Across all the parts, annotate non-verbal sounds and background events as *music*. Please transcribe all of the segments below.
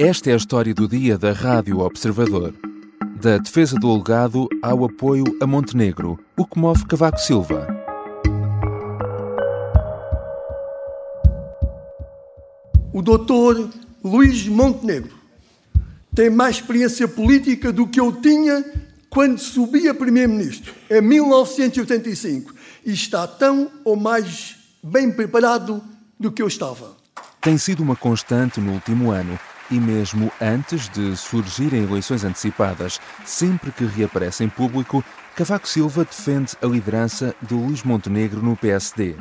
Esta é a história do dia da Rádio Observador. Da defesa do legado ao apoio a Montenegro, o que move Cavaco Silva. O doutor Luís Montenegro tem mais experiência política do que eu tinha quando subi a primeiro-ministro, em 1985, e está tão ou mais bem preparado do que eu estava. Tem sido uma constante no último ano e mesmo antes de surgirem eleições antecipadas, sempre que reaparece em público, Cavaco Silva defende a liderança de Luís Montenegro no PSD.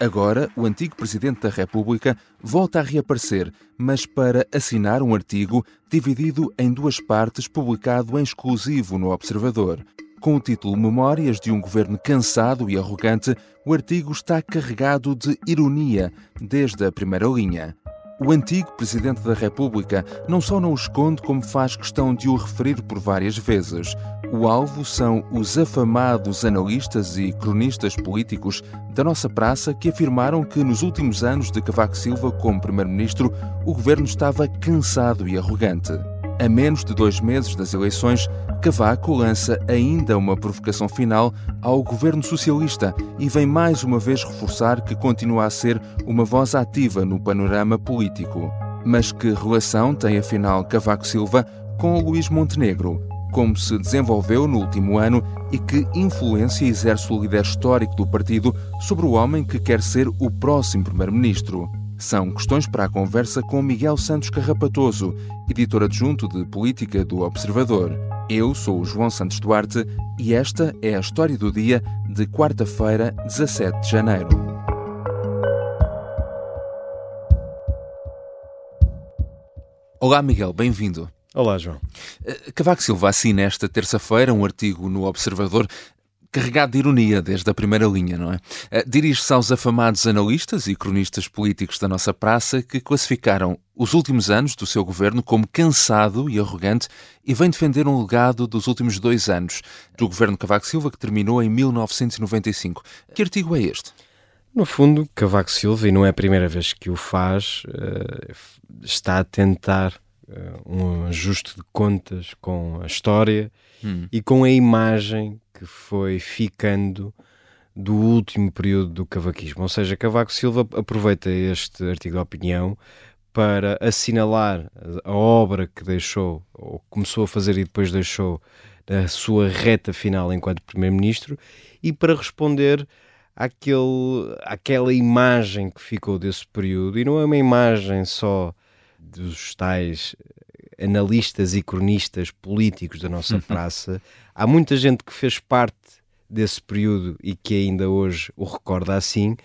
Agora, o antigo Presidente da República volta a reaparecer, mas para assinar um artigo dividido em duas partes, publicado em exclusivo no Observador. Com o título Memórias de um Governo Cansado e Arrogante, o artigo está carregado de ironia desde a primeira linha. O antigo Presidente da República não só não o esconde, como faz questão de o referir por várias vezes. O alvo são os afamados analistas e cronistas políticos da nossa praça que afirmaram que nos últimos anos de Cavaco Silva como Primeiro-Ministro o governo estava cansado e arrogante. A menos de dois meses das eleições, Cavaco lança ainda uma provocação final ao governo socialista e vem mais uma vez reforçar que continua a ser uma voz ativa no panorama político. Mas que relação tem afinal Cavaco Silva com Luís Montenegro? Como se desenvolveu no último ano e que influência exerce o líder histórico do partido sobre o homem que quer ser o próximo primeiro-ministro? São questões para a conversa com Miguel Santos Carrapatoso, editor adjunto de Política do Observador. Eu sou o João Santos Duarte e esta é a história do dia de quarta-feira, 17 de janeiro. Olá, Miguel, bem-vindo. Olá, João. Eh, Cavaco Silva assina esta terça-feira um artigo no Observador carregado de ironia desde a primeira linha, não é? Eh, dirige-se aos afamados analistas e cronistas políticos da nossa praça que classificaram os últimos anos do seu governo como cansado e arrogante e vem defender um legado dos últimos dois anos do governo Cavaco Silva que terminou em 1995. Que artigo é este? No fundo, Cavaco Silva, e não é a primeira vez que o faz, eh, está a tentar um ajuste de contas com a história hum. e com a imagem que foi ficando do último período do cavaquismo. Ou seja, Cavaco Silva aproveita este artigo de opinião para assinalar a obra que deixou, ou começou a fazer e depois deixou, a sua reta final enquanto Primeiro-Ministro e para responder àquele, àquela imagem que ficou desse período. E não é uma imagem só dos tais analistas e cronistas políticos da nossa praça, há muita gente que fez parte desse período e que ainda hoje o recorda assim,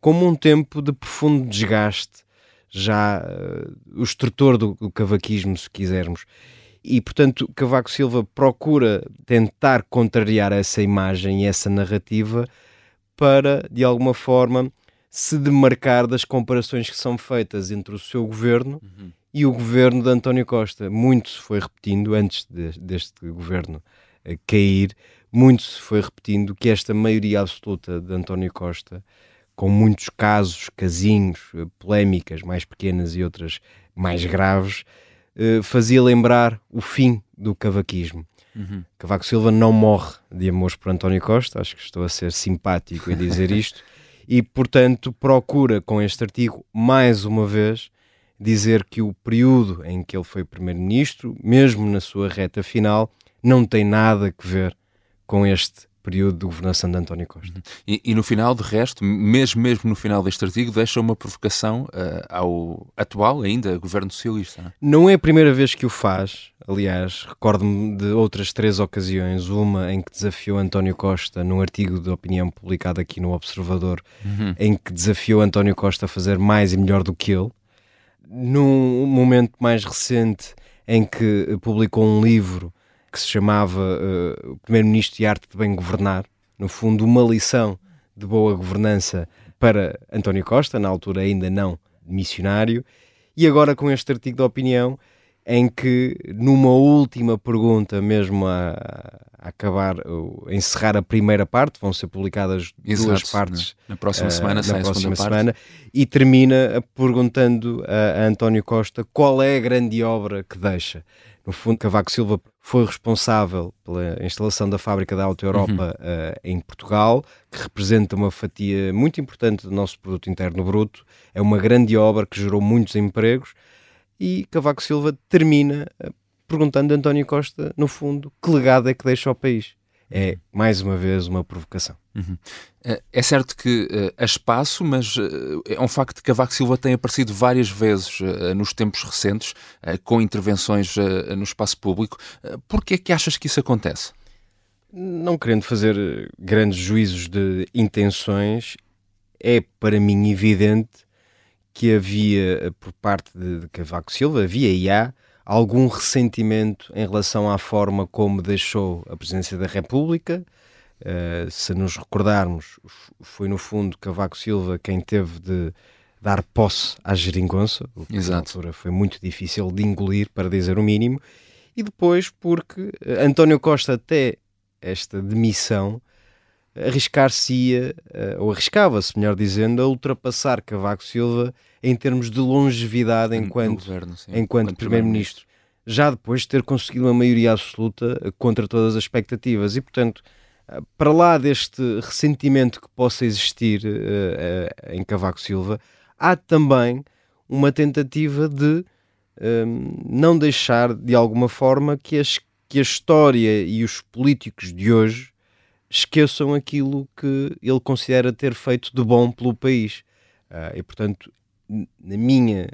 como um tempo de profundo desgaste, já uh, o estrutor do, do cavaquismo, se quisermos. E, portanto, Cavaco Silva procura tentar contrariar essa imagem e essa narrativa para, de alguma forma, se demarcar das comparações que são feitas entre o seu governo uhum e o governo de António Costa. Muito se foi repetindo, antes de, deste governo uh, cair, muito se foi repetindo que esta maioria absoluta de António Costa, com muitos casos, casinhos, uh, polémicas mais pequenas e outras mais graves, uh, fazia lembrar o fim do cavaquismo. Uhum. Cavaco Silva não morre de amor por António Costa, acho que estou a ser simpático em dizer isto, *laughs* e portanto procura com este artigo, mais uma vez, dizer que o período em que ele foi primeiro-ministro, mesmo na sua reta final, não tem nada a ver com este período de governação de António Costa. Uhum. E, e, no final, de resto, mesmo, mesmo no final deste artigo, deixa uma provocação uh, ao atual, ainda, governo socialista. Não é? não é a primeira vez que o faz, aliás, recordo-me de outras três ocasiões, uma em que desafiou António Costa, num artigo de opinião publicado aqui no Observador, uhum. em que desafiou António Costa a fazer mais e melhor do que ele, num momento mais recente em que publicou um livro que se chamava uh, O Primeiro-Ministro e a Arte de Bem Governar, no fundo, uma lição de boa governança para António Costa, na altura ainda não missionário, e agora com este artigo de opinião em que numa última pergunta, mesmo a, a acabar, a encerrar a primeira parte, vão ser publicadas Exato, duas partes na, na próxima semana, uh, na próxima semana e termina perguntando a, a António Costa qual é a grande obra que deixa. No fundo, Cavaco Silva foi responsável pela instalação da fábrica da Auto Europa uhum. uh, em Portugal, que representa uma fatia muito importante do nosso produto interno bruto. É uma grande obra que gerou muitos empregos e Cavaco Silva termina uh, perguntando a António Costa, no fundo, que legado é que deixa ao país. É, mais uma vez, uma provocação. Uhum. Eh, é certo que uh, há espaço, mas uh, é um facto que Cavaco Silva tem aparecido várias vezes uh, nos tempos recentes com intervenções no espaço público. Por que é que achas que isso acontece? Não querendo fazer grandes juízos de intenções, é para mim evidente que havia, por parte de, de Cavaco Silva, havia e há algum ressentimento em relação à forma como deixou a presidência da República. Uh, se nos recordarmos, foi no fundo Cavaco Silva quem teve de dar posse à geringonça, o que Exato. na altura foi muito difícil de engolir, para dizer o mínimo, e depois porque eh, António Costa, até esta demissão, arriscar-se-ia, uh, ou arriscava-se, melhor dizendo, a ultrapassar Cavaco Silva em termos de longevidade enquanto, governo, enquanto, enquanto Primeiro-Ministro, já depois de ter conseguido uma maioria absoluta eh, contra todas as expectativas. E, portanto, eh, para lá deste ressentimento que possa existir uh, em Cavaco Silva, há também uma tentativa de não deixar, de alguma forma, que, as, que a história e os políticos de hoje esqueçam aquilo que ele considera ter feito de bom pelo país. Uh, e, portanto, na minha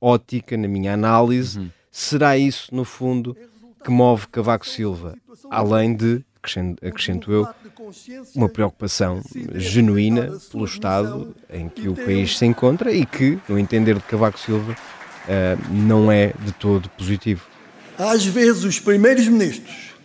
ótica, na minha análise, uhum. será isso, no fundo, que move Cavaco Silva, além de, acrescento eu, uma preocupação genuína pelo estado em que o país se encontra e que, no entender de Cavaco Silva, uh, não é de todo positivo. Às vezes, os primeiros ministros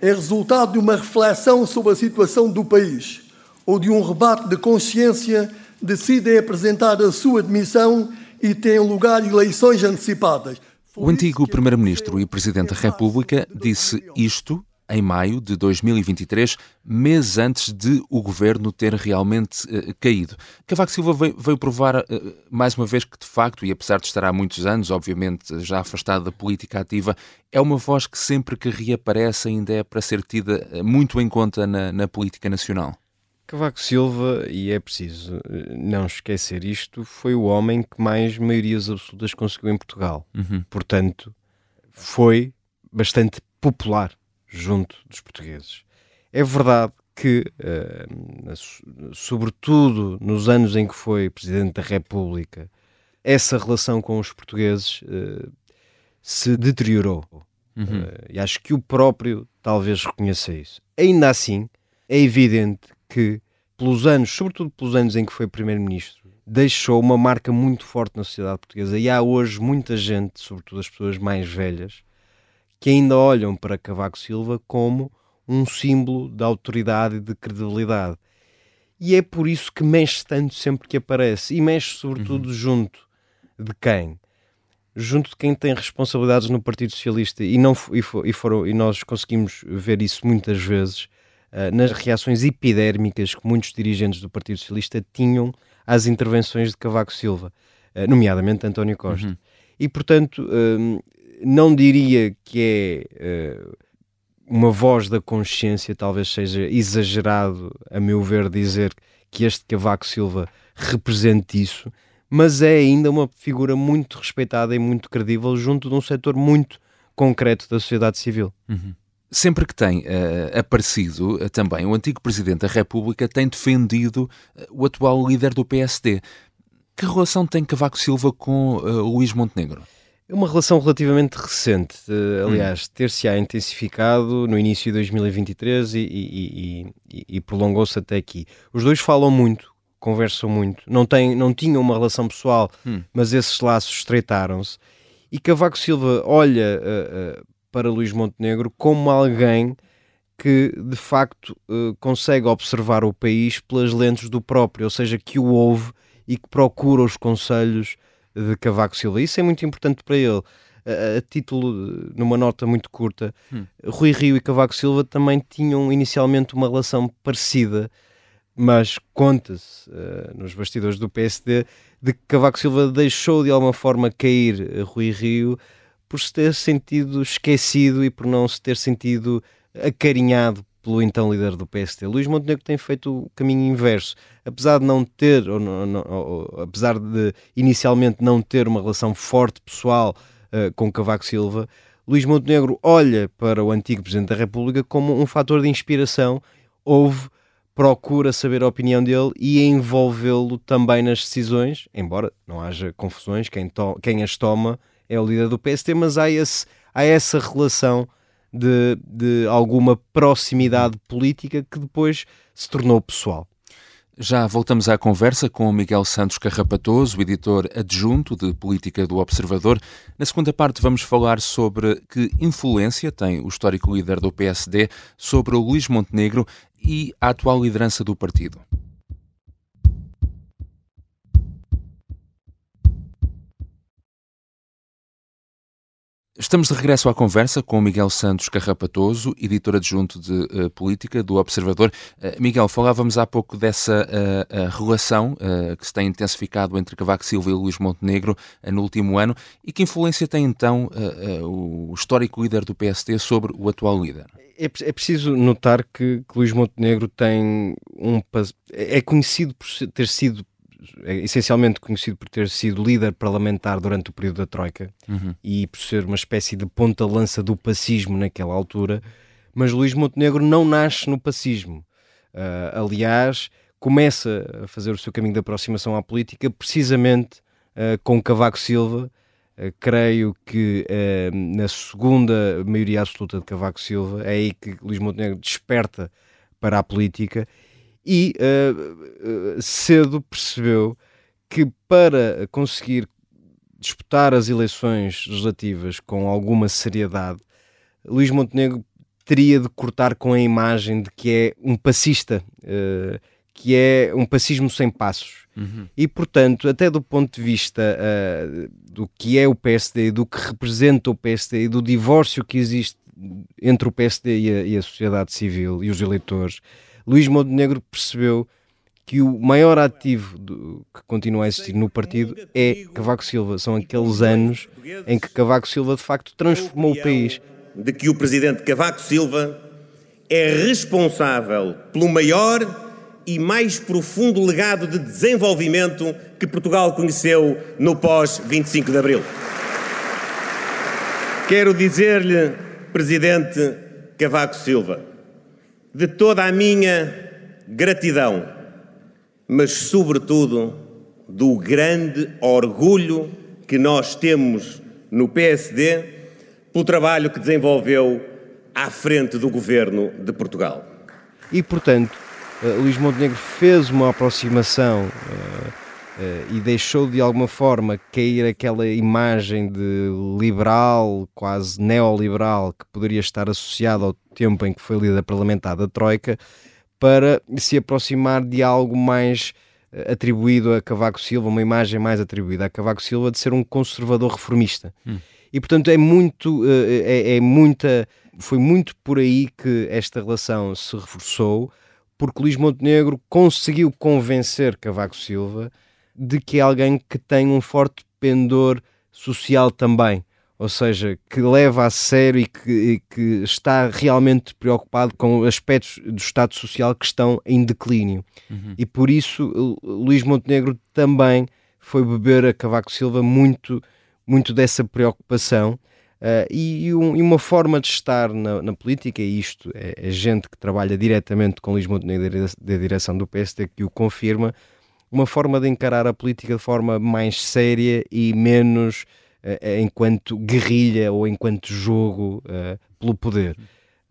é resultado de uma reflexão sobre a situação do país ou de um rebate de consciência decidem apresentar a sua demissão e têm lugar eleições antecipadas. O antigo Primeiro-Ministro e Presidente da República disse isto em maio de 2023, meses antes de o governo ter realmente uh, caído. Cavaco Silva veio, veio provar uh, mais uma vez que, de facto, e apesar de estar há muitos anos, obviamente já afastado da política ativa, é uma voz que sempre que reaparece ainda é para ser tida uh, muito em conta na, na política nacional. Cavaco Silva, e é preciso eh, não esquecer isto, foi o homem que mais maiorias absolutas conseguiu em Portugal. Uhum. Portanto, foi bastante popular junto dos portugueses. É verdade que, uh, sobretudo nos anos em que foi Presidente da República, essa relação com os portugueses uh, se deteriorou. Uhum. Uh, e acho que o próprio talvez reconheça isso. Ainda assim, é evidente que, pelos anos, sobretudo pelos anos em que foi Primeiro-Ministro, deixou uma marca muito forte na sociedade portuguesa. E há hoje muita gente, sobretudo as pessoas mais velhas, que ainda olham para Cavaco Silva como um símbolo de autoridade e de credibilidade. E é por isso que mexe tanto sempre que aparece. E mexe sobretudo uhum. junto de quem? Junto de quem tem responsabilidades no Partido Socialista. E, não, e, for, e, foram, e nós conseguimos ver isso muitas vezes uh, nas reações epidérmicas que muitos dirigentes do Partido Socialista tinham às intervenções de Cavaco Silva, uh, nomeadamente António Costa. Uhum. E, portanto, uh, não diria que é uma voz da consciência, talvez seja exagerado, a meu ver, dizer que este Cavaco Silva represente isso, mas é ainda uma figura muito respeitada e muito credível junto de um setor muito concreto da sociedade civil. Uhum. Sempre que tem uh, aparecido uh, também o antigo Presidente da República tem defendido uh, o atual líder do PSD. Que relação tem Cavaco Silva com Luís Montenegro? É uma relação relativamente recente, aliás, hum. ter-se-á intensificado no início de 2023 e, e, e, e prolongou-se até aqui. Os dois falam muito, conversam muito, não, têm, não tinham uma relação pessoal, hum. mas esses laços estreitaram-se. E Cavaco Silva olha uh, uh, para Luís Montenegro como alguém que de facto uh, consegue observar o país pelas lentes do próprio, ou seja, que o ouve e que procura os conselhos de Cavaco Silva. Isso é muito importante para ele. a, a título, numa nota muito curta, hum. Rui Rio e Cavaco Silva também tinham inicialmente uma relação parecida, mas conta-se uh, nos bastidores do PSD de que Cavaco Silva deixou de alguma forma cair Rui Rio por se ter sentido esquecido e por não se ter sentido acarinhado pelo então líder do PST. Luís Montenegro tem feito o caminho inverso. Apesar de não ter, ou, ou, apesar de inicialmente não ter uma relação forte pessoal uh, com Cavaco Silva, Luís Montenegro olha para o antigo Presidente da República como um fator de inspiração. Houve, procura saber a opinião dele e envolvê-lo também nas decisões, embora não haja confusões, quem, quem as toma é o líder do PST, mas há, esse, há essa relação de, de alguma proximidade política que depois se tornou pessoal. Já voltamos à conversa com o Miguel Santos Carrapatoso, editor adjunto de Política do Observador. Na segunda parte vamos falar sobre que influência tem o histórico líder do PSD sobre o Luís Montenegro e a atual liderança do partido. Estamos de regresso à conversa com Miguel Santos Carrapatoso, editor adjunto de uh, política do Observador. Uh, Miguel, falávamos há pouco dessa uh, relação que se tem intensificado entre Cavaco Silva e Luís Montenegro no último ano e que influência tem então o histórico líder do PSD sobre o atual líder? É, é preciso notar que, que Luís Montenegro tem um é conhecido por ter sido é essencialmente conhecido por ter sido líder parlamentar durante o período da Troika uhum. e por ser uma espécie de ponta-lança do pacismo naquela altura, mas Luís Montenegro não nasce no pacismo. Uh, aliás, começa a fazer o seu caminho de aproximação à política precisamente uh, com Cavaco Silva. Uh, creio que na segunda maioria absoluta de Cavaco Silva é aí que Luís Montenegro desperta para a política e uh, cedo percebeu que para conseguir disputar as eleições legislativas com alguma seriedade, Luís Montenegro teria de cortar com a imagem de que é um passista, uh, que é um passismo sem passos. Uhum. E, portanto, até do ponto de vista uh, do que é o PSD, do que representa o PSD e do divórcio que existe entre o PSD e a, e a sociedade civil e os eleitores, Luís Montenegro percebeu que o maior ativo do, que continua a existir no partido é Cavaco Silva. São aqueles anos em que Cavaco Silva de facto transformou o país. De que o presidente Cavaco Silva é responsável pelo maior e mais profundo legado de desenvolvimento que Portugal conheceu no pós-25 de Abril. Quero dizer-lhe, presidente Cavaco Silva, de toda a minha gratidão, mas, sobretudo, do grande orgulho que nós temos no PSD pelo trabalho que desenvolveu à frente do governo de Portugal. E, portanto, uh, Luís Montenegro fez uma aproximação uh, e deixou de alguma forma cair aquela imagem de liberal, quase neoliberal, que poderia estar associada ao tempo em que foi líder parlamentar da Troika, para se aproximar de algo mais eh, atribuído a Cavaco Silva, uma imagem mais atribuída a Cavaco Silva de ser um conservador reformista. Hum. E portanto é muito, eh, é, é, muita, foi muito por aí que esta relação se reforçou, porque Luís Montenegro conseguiu convencer Cavaco Silva de que é alguém que tem um forte pendor social também ou seja, que leva a sério e que, e que, está realmente preocupado com aspectos do Estado Social que estão em declínio. Uhum. E por isso Luís Montenegro também foi beber a Cavaco Silva muito, muito dessa preocupação. Uh, e, e, um, e, uma forma de estar na, na política, e isto é, é, gente que trabalha diretamente com Luís Montenegro da direção do PSD que o confirma, uma forma de encarar a política de forma mais séria e menos uh, enquanto guerrilha ou enquanto jogo uh, pelo poder.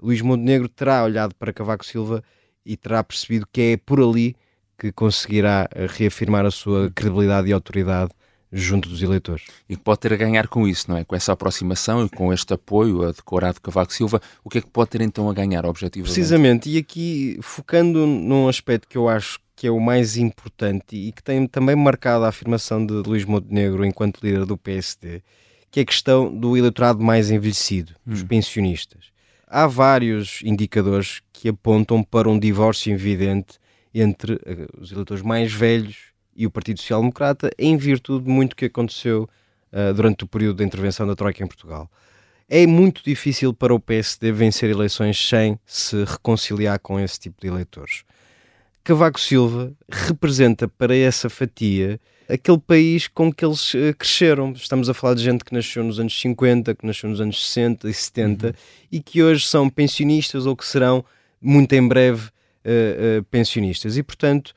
Luís Montenegro terá olhado para Cavaco Silva e terá percebido que é por ali que conseguirá reafirmar a sua credibilidade e autoridade junto dos eleitores. E que pode ter a ganhar com isso, não é? Com essa aproximação e com este apoio a decorado Cavaco Silva, o que é que pode ter então a ganhar objetivamente? Precisamente, e aqui focando num aspecto que eu acho que é o mais importante e que tem também marcado a afirmação de Luís Montenegro enquanto líder do PSD, que é a questão do eleitorado mais envelhecido, dos hum. pensionistas. Há vários indicadores que apontam para um divórcio evidente entre uh, os eleitores mais velhos e o Partido Social Democrata, em virtude de muito que aconteceu uh, durante o período da intervenção da Troika em Portugal. É muito difícil para o PSD vencer eleições sem se reconciliar com esse tipo de eleitores. Cavaco Silva representa para essa fatia aquele país com que eles uh, cresceram. Estamos a falar de gente que nasceu nos anos 50, que nasceu nos anos 60 e 70 uhum. e que hoje são pensionistas ou que serão muito em breve uh, uh, pensionistas. E portanto,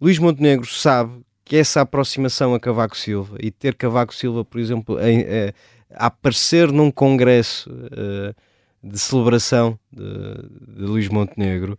Luís Montenegro sabe que essa aproximação a Cavaco Silva e ter Cavaco Silva, por exemplo, a, a aparecer num congresso de celebração de, de Luís Montenegro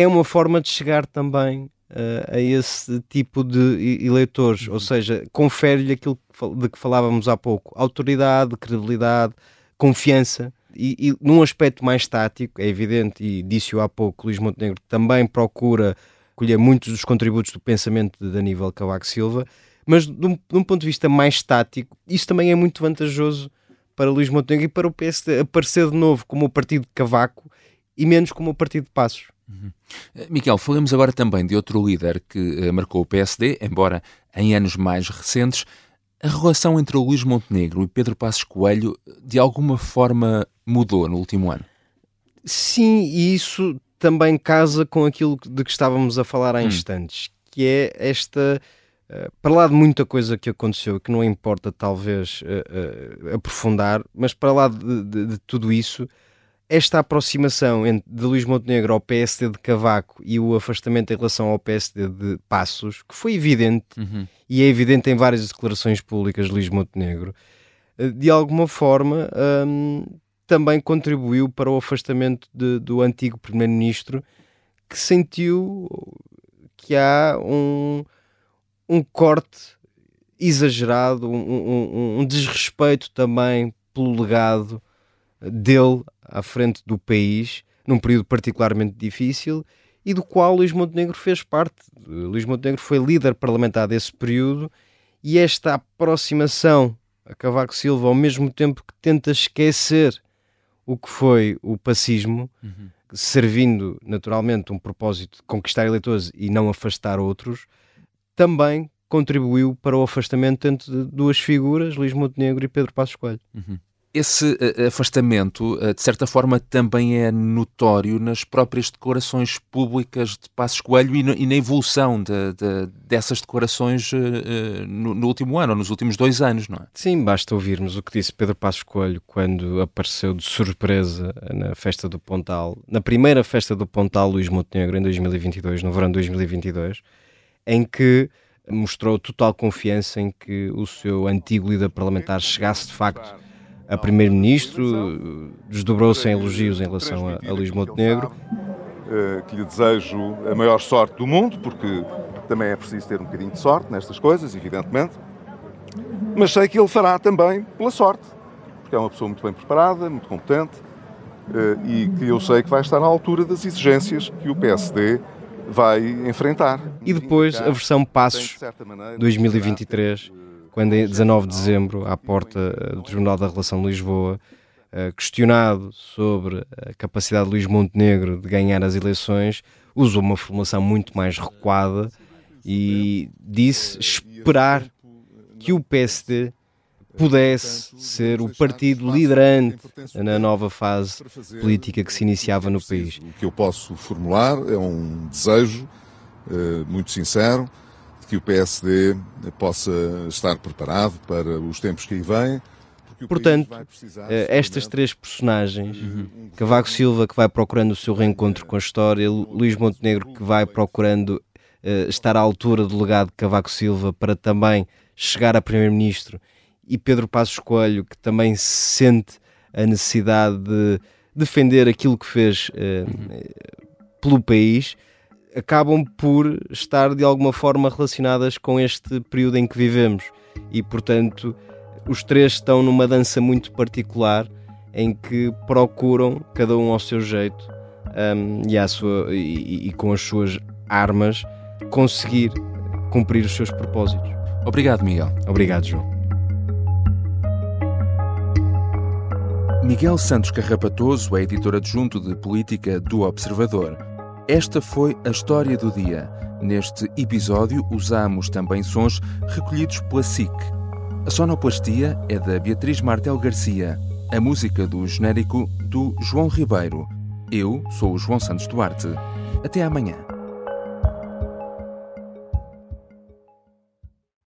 é uma forma de chegar também uh, a esse tipo de eleitores, uhum. ou seja, confere-lhe aquilo de que falávamos há pouco: autoridade, credibilidade, confiança. E, e, num aspecto mais tático, é evidente, e disse-o há pouco, Luís Montenegro também procura colher muitos dos contributos do pensamento de Aníbal Cavaco Silva, mas de um, de um, ponto de vista mais tático, isso também é muito vantajoso para Luís Montenegro e para o PSD aparecer de novo como o partido de Cavaco e menos como o partido de Passos. Uhum. Miguel, falamos agora também de outro líder que uh, marcou o PSD, embora em anos mais recentes. A relação entre o Luís Montenegro e Pedro Passos Coelho de alguma forma mudou no último ano? Sim, e isso também casa com aquilo de que estávamos a falar há hum. instantes, que é esta. Uh, para lá de muita coisa que aconteceu, que não importa talvez uh, uh, aprofundar, mas para lá de, de, de tudo isso, esta aproximação de Luís Montenegro ao PSD de Cavaco e o afastamento em relação ao PSD de Passos, que foi evidente, uhum. e é evidente em várias declarações públicas de Luís Montenegro, eh, de alguma forma hum, também contribuiu para o afastamento de, do antigo Primeiro-Ministro, que sentiu que há um, um corte exagerado, um, um, um desrespeito também pelo legado dele à frente do país num período particularmente difícil e do qual Luís Montenegro fez parte. Luís Montenegro foi líder parlamentar desse período e esta aproximação a Cavaco Silva, ao mesmo tempo que tenta esquecer o que foi o pacismo, uhum. servindo naturalmente um propósito de conquistar eleitores e não afastar outros, também contribuiu para o afastamento entre duas figuras, Luís Montenegro e Pedro Passos Coelho. Uhum. Esse eh, afastamento, eh, de certa forma, também é notório nas próprias declarações públicas de Passos Coelho e, na evolução de, de, dessas declarações eh, no, no, último ano, ou nos últimos dois anos, não é? Sim, basta ouvirmos o que disse Pedro Passos Coelho quando apareceu de surpresa na festa do Pontal, na primeira festa do Pontal Luís Montenegro, em 2022, no verão de 2022, em que mostrou total confiança em que o seu antigo líder parlamentar chegasse de facto a primeiro-ministro, desdobrou-se em elogios em relação a, a Luís Montenegro. Eh, que lhe desejo a maior sorte do mundo, porque também é preciso ter um bocadinho de sorte nestas coisas, evidentemente. Mas sei que ele fará também pela sorte, porque é uma pessoa muito bem preparada, muito competente eh, e que eu sei que vai estar à altura das exigências que o PSD vai enfrentar. E depois a versão Passos 2023 quando em 19 de dezembro, à porta eh, do Tribunal da Relação de Lisboa, eh, questionado sobre a capacidade de Luís Montenegro de ganhar as eleições, usou uma formulação muito mais recuada e disse esperar que o PSD pudesse ser o partido liderante na nova fase política que se iniciava no país. O que eu posso formular é um desejo uh, muito sincero que o PSD possa estar preparado para os tempos que aí vêm. Portanto, eh, estas três personagens, uhum. Cavaco Silva que vai procurando o seu reencontro com a história, Luís Montenegro que vai procurando uh, estar à altura do legado de Cavaco Silva para também chegar a Primeiro-Ministro, e Pedro Passos Coelho que também sente a necessidade de defender aquilo que fez uh, pelo país, acabam por estar de alguma forma relacionadas com este período em que vivemos e, portanto, os três estão numa dança muito particular em que procuram, cada um ao seu jeito um, e, à sua, e, e com as suas armas, conseguir cumprir os seus propósitos. Obrigado, Miguel. Obrigado, João. Miguel Santos Carrapatoso é editor adjunto de política do Observador. Esta foi a história do dia. Neste episódio usamos também sons recolhidos pela SIC. A sonoplastia é da Beatriz Martel Garcia, a música do genérico do João Ribeiro. Eu sou o João Santos Duarte. Até amanhã.